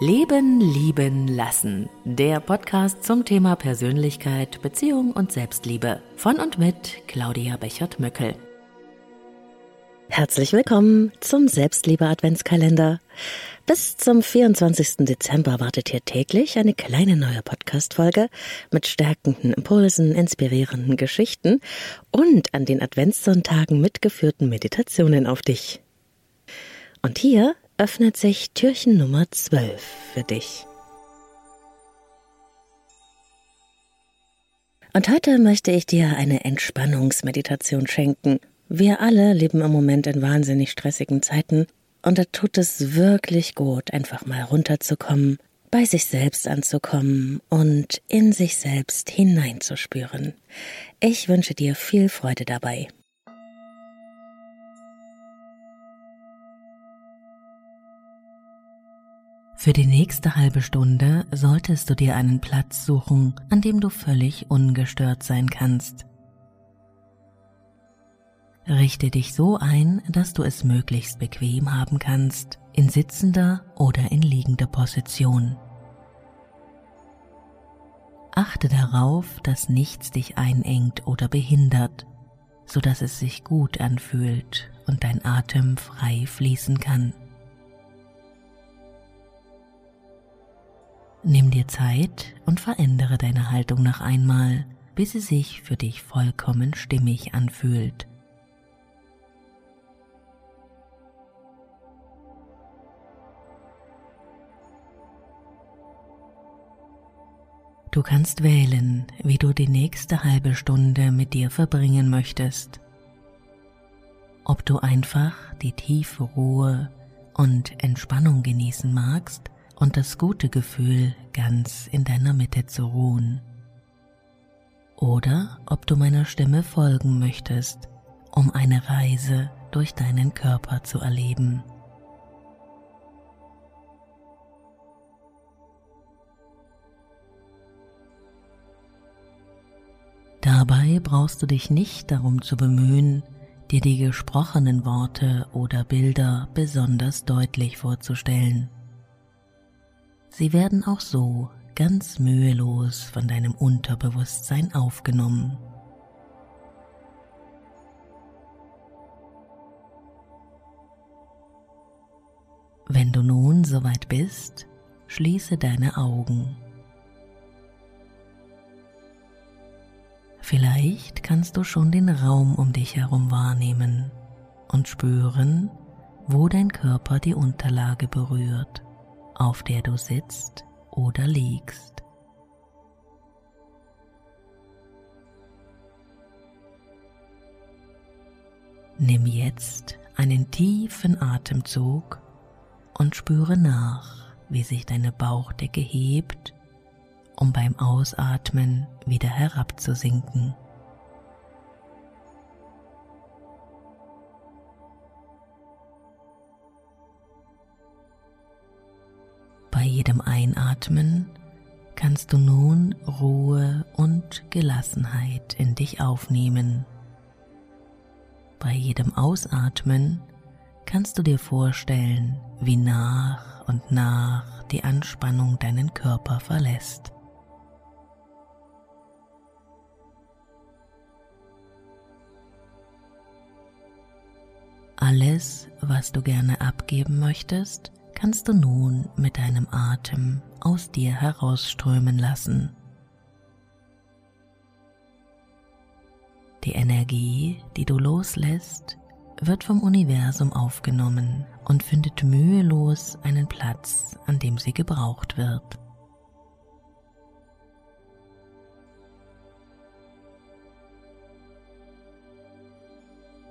Leben, Lieben, Lassen. Der Podcast zum Thema Persönlichkeit, Beziehung und Selbstliebe. Von und mit Claudia Bechert-Möckel. Herzlich willkommen zum Selbstliebe-Adventskalender. Bis zum 24. Dezember wartet hier täglich eine kleine neue Podcast-Folge mit stärkenden Impulsen, inspirierenden Geschichten und an den Adventssonntagen mitgeführten Meditationen auf dich. Und hier öffnet sich Türchen Nummer 12 für dich. Und heute möchte ich dir eine Entspannungsmeditation schenken. Wir alle leben im Moment in wahnsinnig stressigen Zeiten und da tut es wirklich gut, einfach mal runterzukommen, bei sich selbst anzukommen und in sich selbst hineinzuspüren. Ich wünsche dir viel Freude dabei. Für die nächste halbe Stunde solltest du dir einen Platz suchen, an dem du völlig ungestört sein kannst. Richte dich so ein, dass du es möglichst bequem haben kannst, in sitzender oder in liegender Position. Achte darauf, dass nichts dich einengt oder behindert, so dass es sich gut anfühlt und dein Atem frei fließen kann. Nimm dir Zeit und verändere deine Haltung noch einmal, bis sie sich für dich vollkommen stimmig anfühlt. Du kannst wählen, wie du die nächste halbe Stunde mit dir verbringen möchtest. Ob du einfach die tiefe Ruhe und Entspannung genießen magst und das gute Gefühl, ganz in deiner Mitte zu ruhen. Oder ob du meiner Stimme folgen möchtest, um eine Reise durch deinen Körper zu erleben. Dabei brauchst du dich nicht darum zu bemühen, dir die gesprochenen Worte oder Bilder besonders deutlich vorzustellen. Sie werden auch so ganz mühelos von deinem Unterbewusstsein aufgenommen. Wenn du nun soweit bist, schließe deine Augen. Vielleicht kannst du schon den Raum um dich herum wahrnehmen und spüren, wo dein Körper die Unterlage berührt auf der du sitzt oder liegst. Nimm jetzt einen tiefen Atemzug und spüre nach, wie sich deine Bauchdecke hebt, um beim Ausatmen wieder herabzusinken. Jedem Einatmen kannst du nun Ruhe und Gelassenheit in dich aufnehmen. Bei jedem Ausatmen kannst du dir vorstellen, wie nach und nach die Anspannung deinen Körper verlässt. Alles, was du gerne abgeben möchtest, kannst du nun mit deinem Atem aus dir herausströmen lassen. Die Energie, die du loslässt, wird vom Universum aufgenommen und findet mühelos einen Platz, an dem sie gebraucht wird.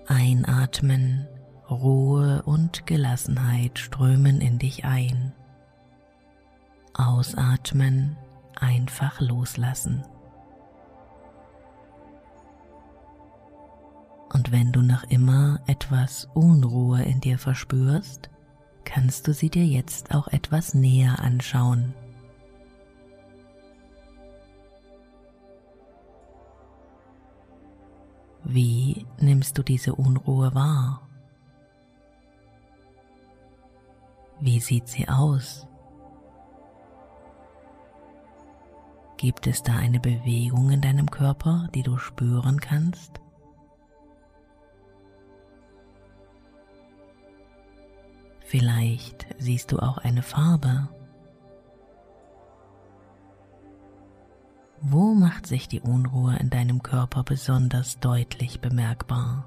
Einatmen Ruhe und Gelassenheit strömen in dich ein. Ausatmen, einfach loslassen. Und wenn du noch immer etwas Unruhe in dir verspürst, kannst du sie dir jetzt auch etwas näher anschauen. Wie nimmst du diese Unruhe wahr? Wie sieht sie aus? Gibt es da eine Bewegung in deinem Körper, die du spüren kannst? Vielleicht siehst du auch eine Farbe. Wo macht sich die Unruhe in deinem Körper besonders deutlich bemerkbar?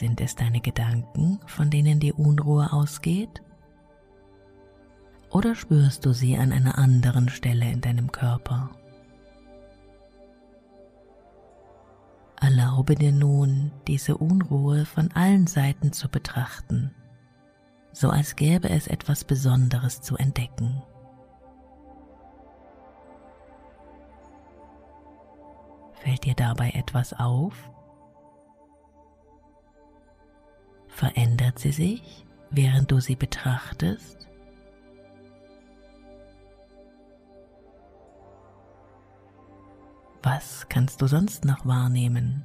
Sind es deine Gedanken, von denen die Unruhe ausgeht? Oder spürst du sie an einer anderen Stelle in deinem Körper? Erlaube dir nun, diese Unruhe von allen Seiten zu betrachten, so als gäbe es etwas Besonderes zu entdecken. Fällt dir dabei etwas auf? Verändert sie sich, während du sie betrachtest? Was kannst du sonst noch wahrnehmen?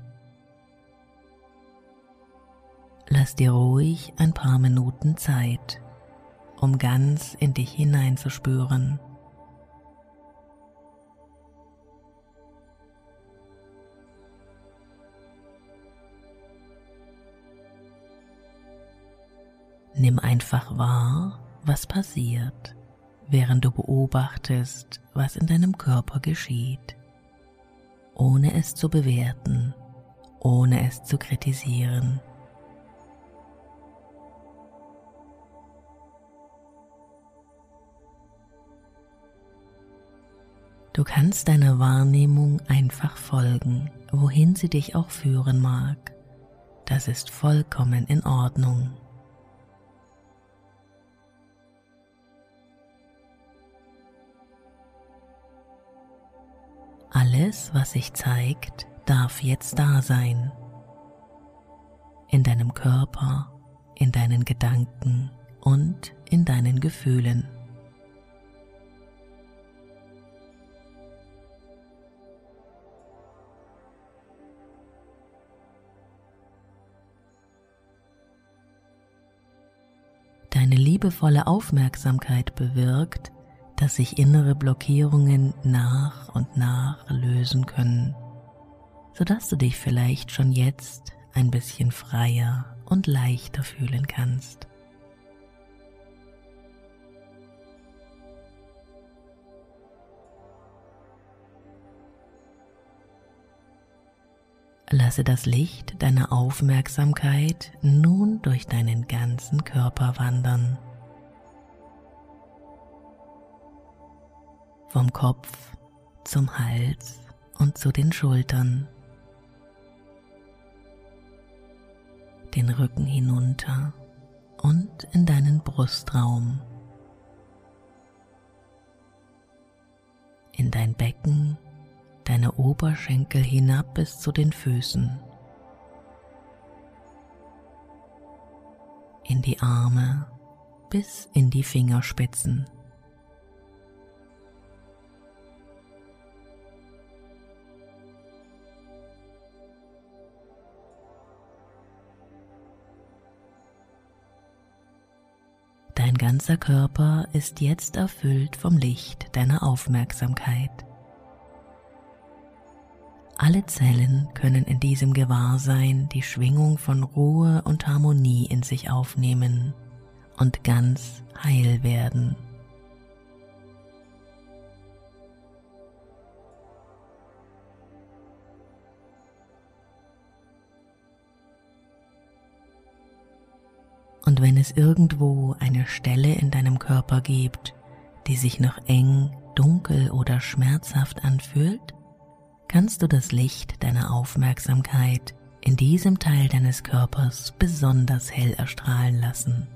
Lass dir ruhig ein paar Minuten Zeit, um ganz in dich hineinzuspüren. Nimm einfach wahr, was passiert, während du beobachtest, was in deinem Körper geschieht, ohne es zu bewerten, ohne es zu kritisieren. Du kannst deiner Wahrnehmung einfach folgen, wohin sie dich auch führen mag. Das ist vollkommen in Ordnung. Alles, was sich zeigt, darf jetzt da sein. In deinem Körper, in deinen Gedanken und in deinen Gefühlen. Deine liebevolle Aufmerksamkeit bewirkt, dass sich innere Blockierungen nach und nach lösen können, sodass du dich vielleicht schon jetzt ein bisschen freier und leichter fühlen kannst. Lasse das Licht deiner Aufmerksamkeit nun durch deinen ganzen Körper wandern. Vom Kopf zum Hals und zu den Schultern, den Rücken hinunter und in deinen Brustraum, in dein Becken, deine Oberschenkel hinab bis zu den Füßen, in die Arme bis in die Fingerspitzen. Ganzer Körper ist jetzt erfüllt vom Licht deiner Aufmerksamkeit. Alle Zellen können in diesem Gewahrsein die Schwingung von Ruhe und Harmonie in sich aufnehmen und ganz heil werden. Und wenn es irgendwo eine Stelle in deinem Körper gibt, die sich noch eng, dunkel oder schmerzhaft anfühlt, kannst du das Licht deiner Aufmerksamkeit in diesem Teil deines Körpers besonders hell erstrahlen lassen,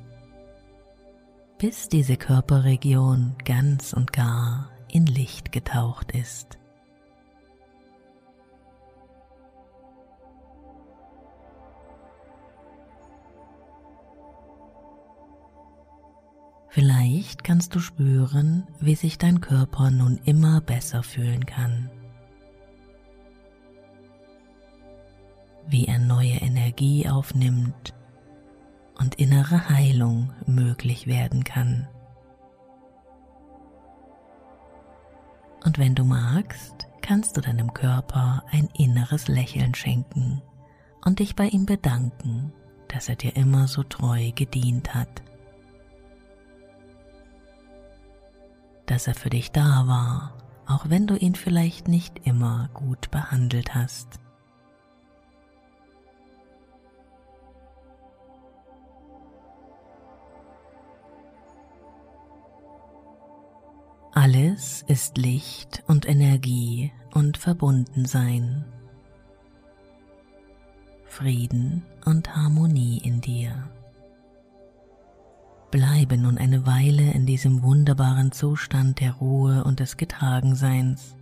bis diese Körperregion ganz und gar in Licht getaucht ist. Vielleicht kannst du spüren, wie sich dein Körper nun immer besser fühlen kann. Wie er neue Energie aufnimmt und innere Heilung möglich werden kann. Und wenn du magst, kannst du deinem Körper ein inneres Lächeln schenken und dich bei ihm bedanken, dass er dir immer so treu gedient hat. Dass er für dich da war, auch wenn du ihn vielleicht nicht immer gut behandelt hast. Alles ist Licht und Energie und Verbundensein. Frieden und Harmonie in dir. Bleibe nun eine Weile in diesem wunderbaren Zustand der Ruhe und des Getragenseins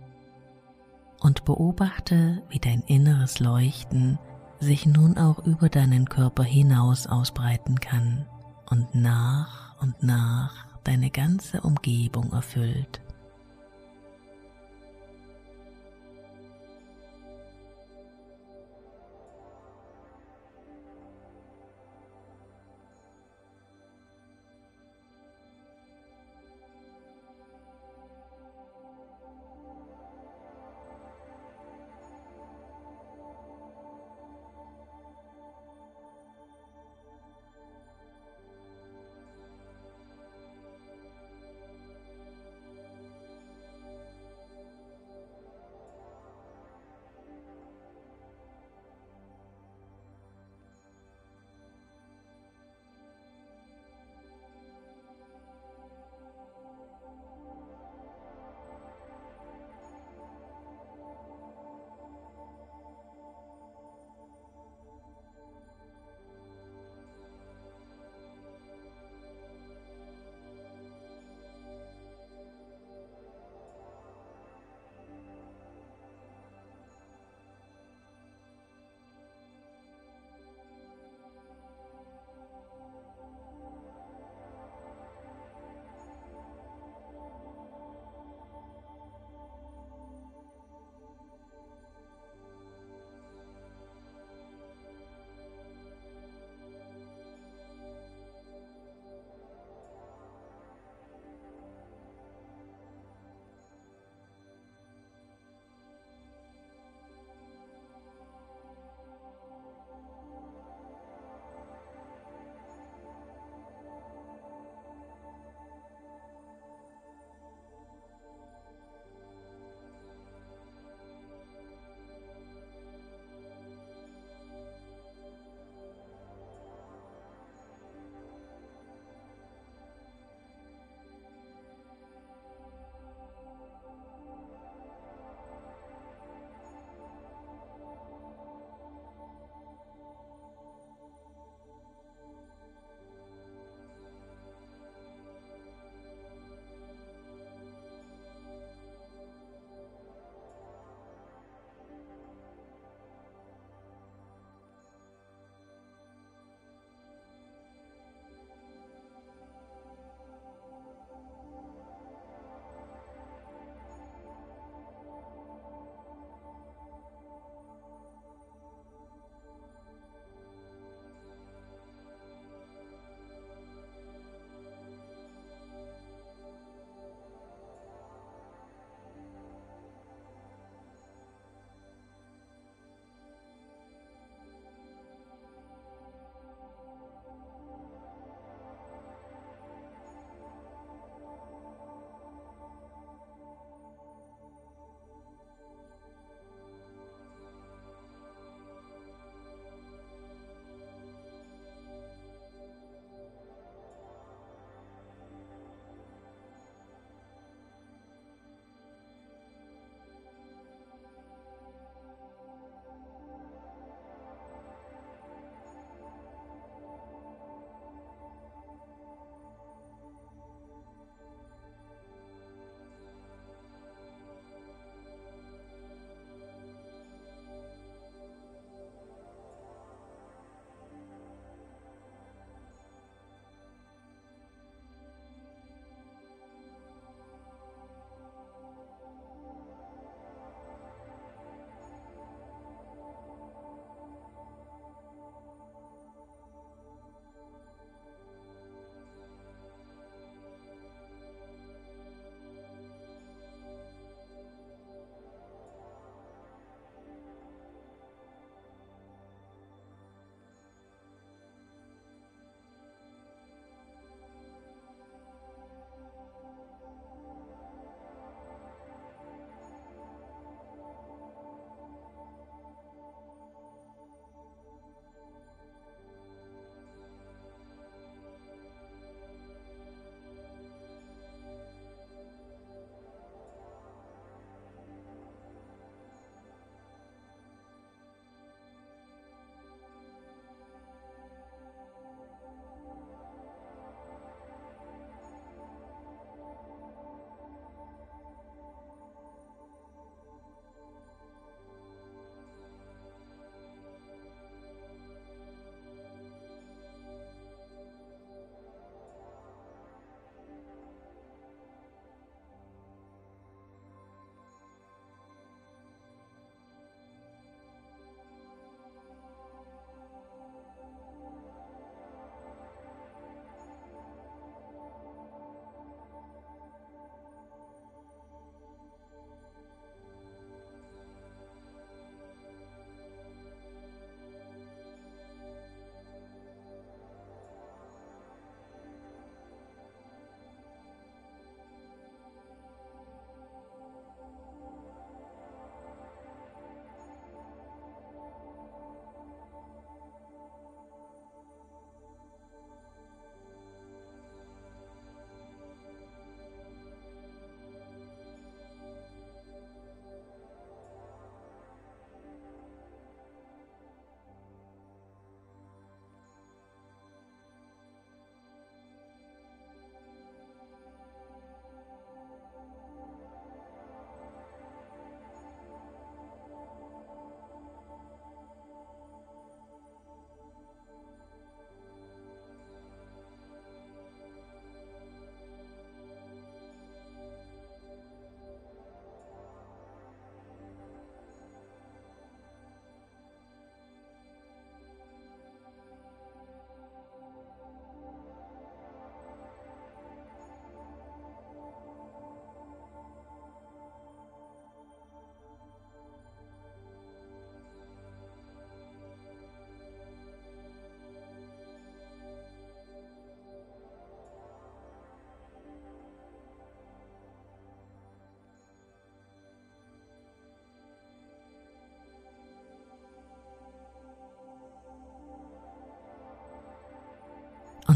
und beobachte, wie dein inneres Leuchten sich nun auch über deinen Körper hinaus ausbreiten kann und nach und nach deine ganze Umgebung erfüllt.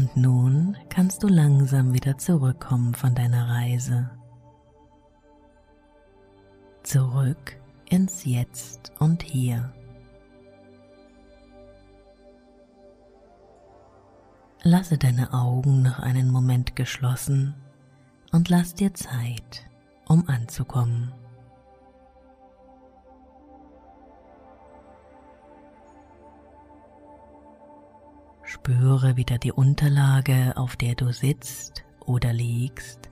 Und nun kannst du langsam wieder zurückkommen von deiner Reise. Zurück ins Jetzt und Hier. Lasse deine Augen noch einen Moment geschlossen und lass dir Zeit, um anzukommen. Spüre wieder die Unterlage, auf der du sitzt oder liegst.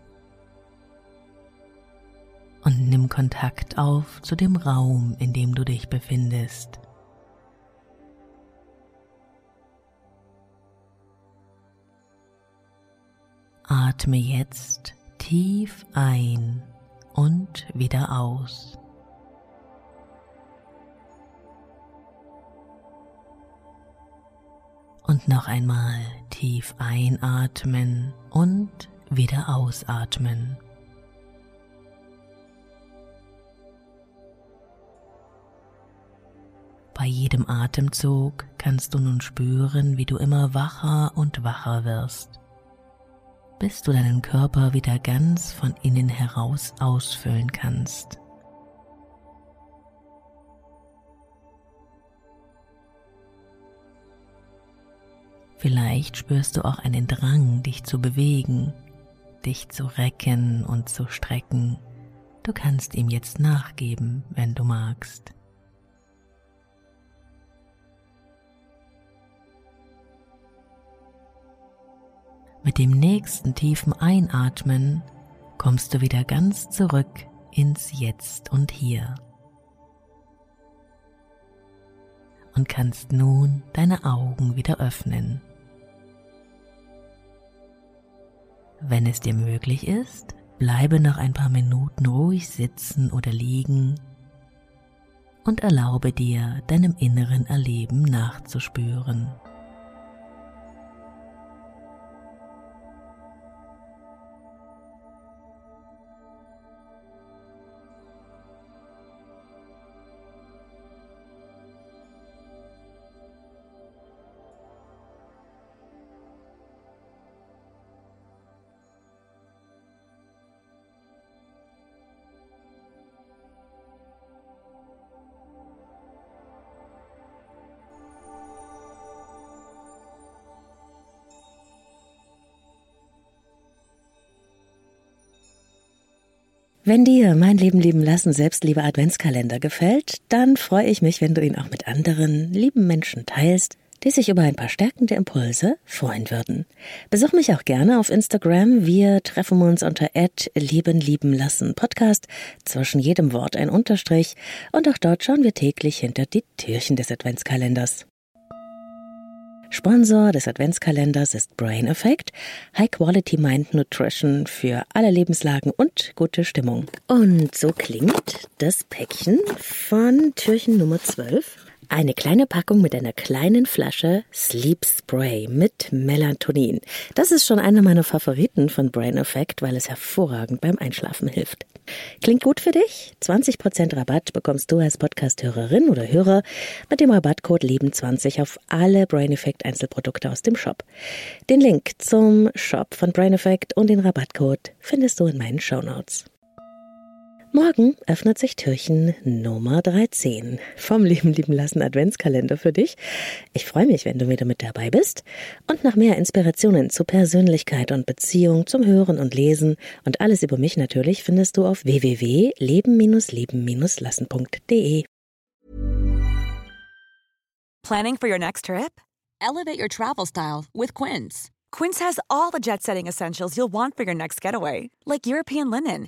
Und nimm Kontakt auf zu dem Raum, in dem du dich befindest. Atme jetzt tief ein und wieder aus. Und noch einmal tief einatmen und wieder ausatmen. Bei jedem Atemzug kannst du nun spüren, wie du immer wacher und wacher wirst, bis du deinen Körper wieder ganz von innen heraus ausfüllen kannst. Vielleicht spürst du auch einen Drang, dich zu bewegen, dich zu recken und zu strecken. Du kannst ihm jetzt nachgeben, wenn du magst. Mit dem nächsten tiefen Einatmen kommst du wieder ganz zurück ins Jetzt und Hier. Und kannst nun deine Augen wieder öffnen. Wenn es dir möglich ist, bleibe noch ein paar Minuten ruhig sitzen oder liegen und erlaube dir, deinem inneren Erleben nachzuspüren. Wenn dir mein Leben lieben lassen Selbstliebe Adventskalender gefällt, dann freue ich mich, wenn du ihn auch mit anderen lieben Menschen teilst, die sich über ein paar stärkende Impulse freuen würden. Besuch mich auch gerne auf Instagram. Wir treffen uns unter Lieben lieben lassen Podcast. Zwischen jedem Wort ein Unterstrich. Und auch dort schauen wir täglich hinter die Türchen des Adventskalenders. Sponsor des Adventskalenders ist Brain Effect, High Quality Mind Nutrition für alle Lebenslagen und gute Stimmung. Und so klingt das Päckchen von Türchen Nummer 12. Eine kleine Packung mit einer kleinen Flasche Sleep Spray mit Melatonin. Das ist schon einer meiner Favoriten von Brain Effect, weil es hervorragend beim Einschlafen hilft. Klingt gut für dich? 20% Rabatt bekommst du als Podcast-Hörerin oder Hörer mit dem Rabattcode Leben20 auf alle Brain Effect Einzelprodukte aus dem Shop. Den Link zum Shop von Brain Effect und den Rabattcode findest du in meinen Show Notes. Morgen öffnet sich Türchen Nummer 13 vom Leben lieben lassen Adventskalender für dich. Ich freue mich, wenn du wieder mit dabei bist. Und nach mehr Inspirationen zu Persönlichkeit und Beziehung, zum Hören und Lesen und alles über mich natürlich findest du auf www.leben-leben-lassen.de. Planning for your next trip? Elevate your travel style with Quince. Quince has all the jet-setting essentials you'll want for your next getaway, like European linen